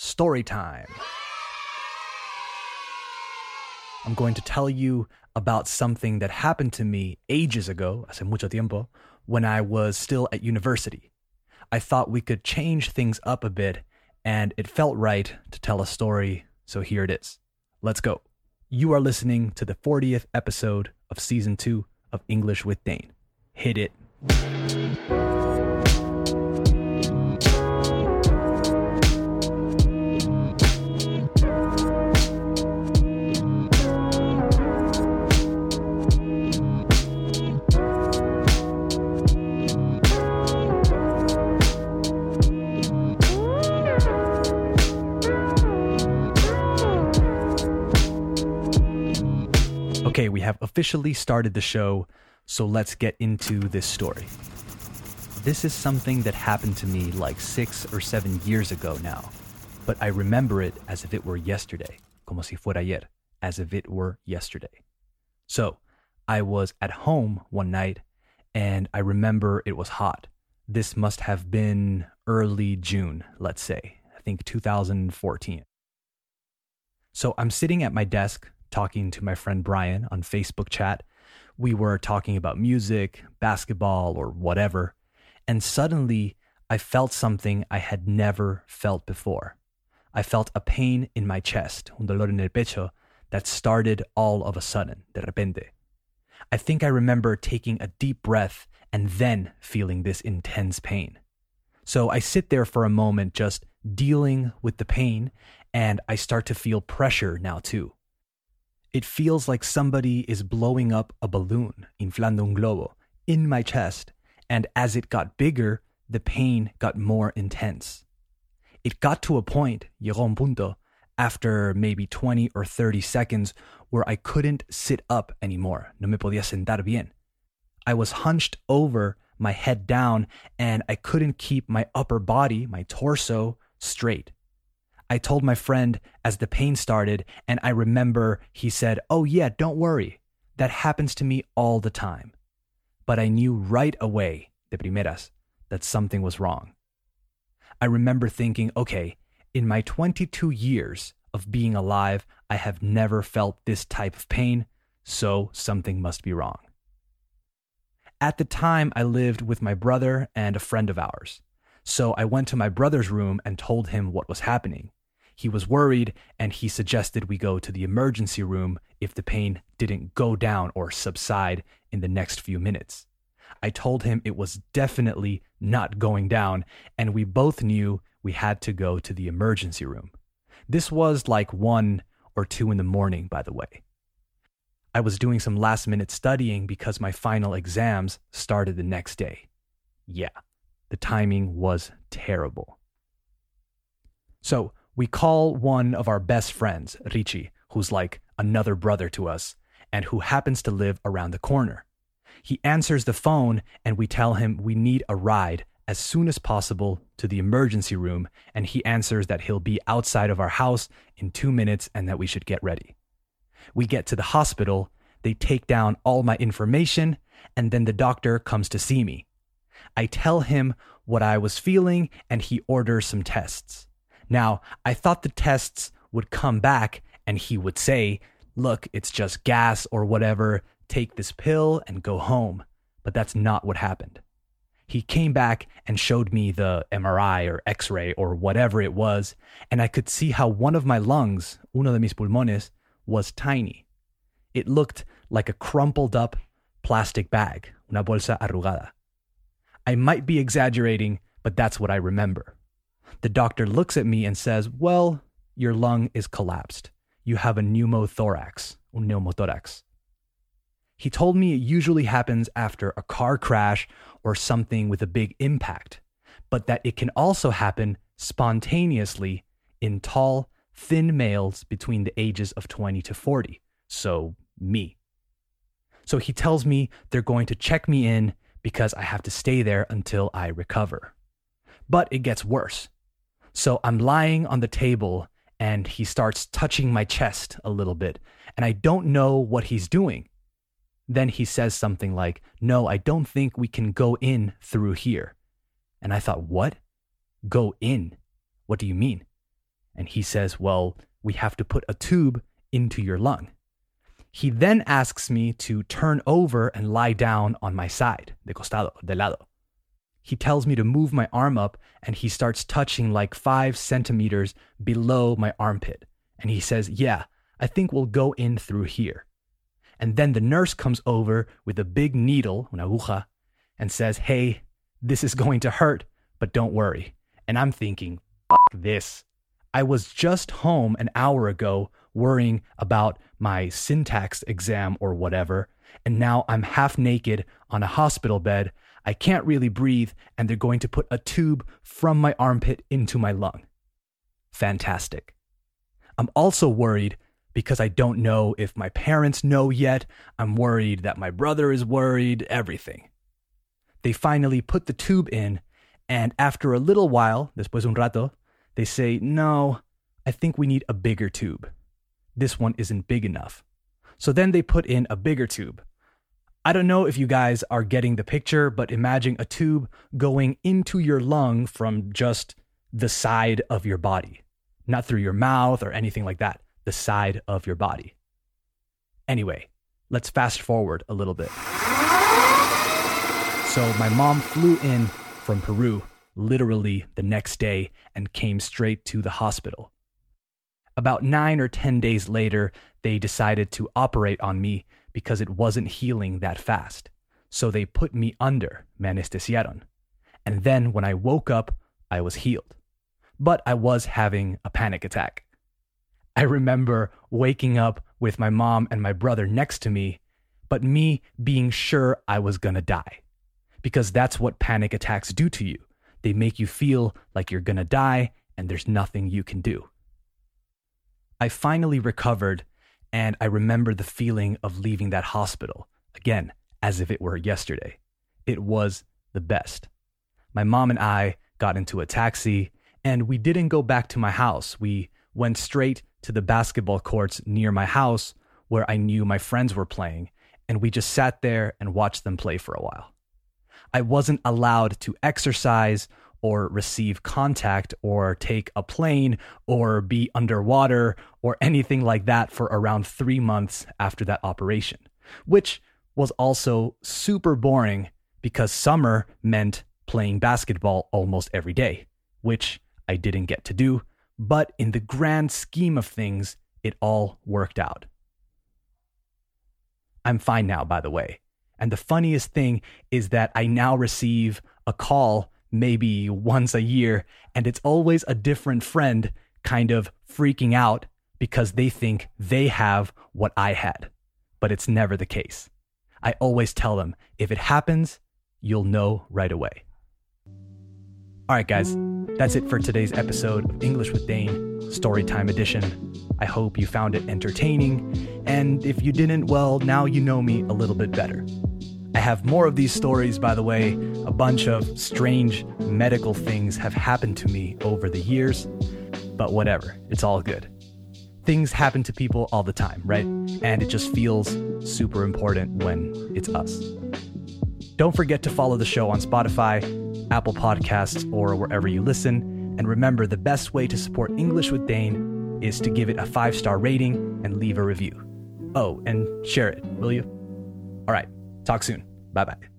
story time. I'm going to tell you about something that happened to me ages ago, hace mucho tiempo, when I was still at university. I thought we could change things up a bit, and it felt right to tell a story, so here it is. Let's go. You are listening to the 40th episode of season two of English with Dane. Hit it. We have officially started the show, so let's get into this story. This is something that happened to me like six or seven years ago now, but I remember it as if it were yesterday, como si fuera ayer, as if it were yesterday. So, I was at home one night and I remember it was hot. This must have been early June, let's say, I think 2014. So I'm sitting at my desk talking to my friend Brian on Facebook chat. We were talking about music, basketball, or whatever. And suddenly I felt something I had never felt before. I felt a pain in my chest, un dolor en el pecho, that started all of a sudden, de repente. I think I remember taking a deep breath and then feeling this intense pain. So I sit there for a moment just dealing with the pain, and I start to feel pressure now too. It feels like somebody is blowing up a balloon, inflando un globo, in my chest, and as it got bigger, the pain got more intense. It got to a point, llegó un punto, after maybe 20 or 30 seconds where I couldn't sit up anymore. No me podía sentar bien. I was hunched over, my head down, and I couldn't keep my upper body, my torso, straight. I told my friend as the pain started, and I remember he said, Oh, yeah, don't worry. That happens to me all the time. But I knew right away, de primeras, that something was wrong. I remember thinking, okay, in my 22 years of being alive, I have never felt this type of pain, so something must be wrong. At the time, I lived with my brother and a friend of ours. So I went to my brother's room and told him what was happening. He was worried and he suggested we go to the emergency room if the pain didn't go down or subside in the next few minutes. I told him it was definitely not going down, and we both knew we had to go to the emergency room. This was like one or two in the morning, by the way. I was doing some last minute studying because my final exams started the next day. Yeah, the timing was terrible. So we call one of our best friends, Richie, who's like another brother to us and who happens to live around the corner. He answers the phone and we tell him we need a ride as soon as possible to the emergency room. And he answers that he'll be outside of our house in two minutes and that we should get ready. We get to the hospital, they take down all my information, and then the doctor comes to see me. I tell him what I was feeling and he orders some tests. Now, I thought the tests would come back and he would say, Look, it's just gas or whatever. Take this pill and go home. But that's not what happened. He came back and showed me the MRI or X ray or whatever it was, and I could see how one of my lungs, uno de mis pulmones, was tiny. It looked like a crumpled up plastic bag, una bolsa arrugada. I might be exaggerating, but that's what I remember. The doctor looks at me and says, Well, your lung is collapsed. You have a pneumothorax, un neumotórax. He told me it usually happens after a car crash or something with a big impact, but that it can also happen spontaneously in tall, thin males between the ages of 20 to 40. So, me. So he tells me they're going to check me in because I have to stay there until I recover. But it gets worse. So I'm lying on the table and he starts touching my chest a little bit, and I don't know what he's doing. Then he says something like, No, I don't think we can go in through here. And I thought, What? Go in? What do you mean? And he says, Well, we have to put a tube into your lung. He then asks me to turn over and lie down on my side, de costado, de lado. He tells me to move my arm up and he starts touching like five centimeters below my armpit. And he says, Yeah, I think we'll go in through here. And then the nurse comes over with a big needle, una aguja, and says, Hey, this is going to hurt, but don't worry. And I'm thinking, this. I was just home an hour ago worrying about my syntax exam or whatever, and now I'm half naked on a hospital bed. I can't really breathe, and they're going to put a tube from my armpit into my lung. Fantastic. I'm also worried because I don't know if my parents know yet. I'm worried that my brother is worried, everything. They finally put the tube in, and after a little while, después un rato, they say, No, I think we need a bigger tube. This one isn't big enough. So then they put in a bigger tube. I don't know if you guys are getting the picture, but imagine a tube going into your lung from just the side of your body, not through your mouth or anything like that, the side of your body. Anyway, let's fast forward a little bit. So, my mom flew in from Peru literally the next day and came straight to the hospital. About nine or 10 days later, they decided to operate on me because it wasn't healing that fast. So they put me under, me anestesiaron. And then when I woke up, I was healed. But I was having a panic attack. I remember waking up with my mom and my brother next to me, but me being sure I was gonna die. Because that's what panic attacks do to you. They make you feel like you're gonna die and there's nothing you can do. I finally recovered and I remember the feeling of leaving that hospital, again, as if it were yesterday. It was the best. My mom and I got into a taxi, and we didn't go back to my house. We went straight to the basketball courts near my house where I knew my friends were playing, and we just sat there and watched them play for a while. I wasn't allowed to exercise or receive contact or take a plane or be underwater or anything like that for around three months after that operation, which was also super boring because summer meant playing basketball almost every day, which I didn't get to do. But in the grand scheme of things, it all worked out. I'm fine now, by the way. And the funniest thing is that I now receive a call maybe once a year, and it's always a different friend kind of freaking out because they think they have what I had. But it's never the case. I always tell them if it happens, you'll know right away. All right, guys, that's it for today's episode of English with Dane, Storytime Edition. I hope you found it entertaining, and if you didn't, well, now you know me a little bit better. I have more of these stories, by the way. A bunch of strange medical things have happened to me over the years, but whatever, it's all good. Things happen to people all the time, right? And it just feels super important when it's us. Don't forget to follow the show on Spotify, Apple Podcasts, or wherever you listen. And remember, the best way to support English with Dane is to give it a five star rating and leave a review. Oh, and share it, will you? All right. Talk soon. Bye bye.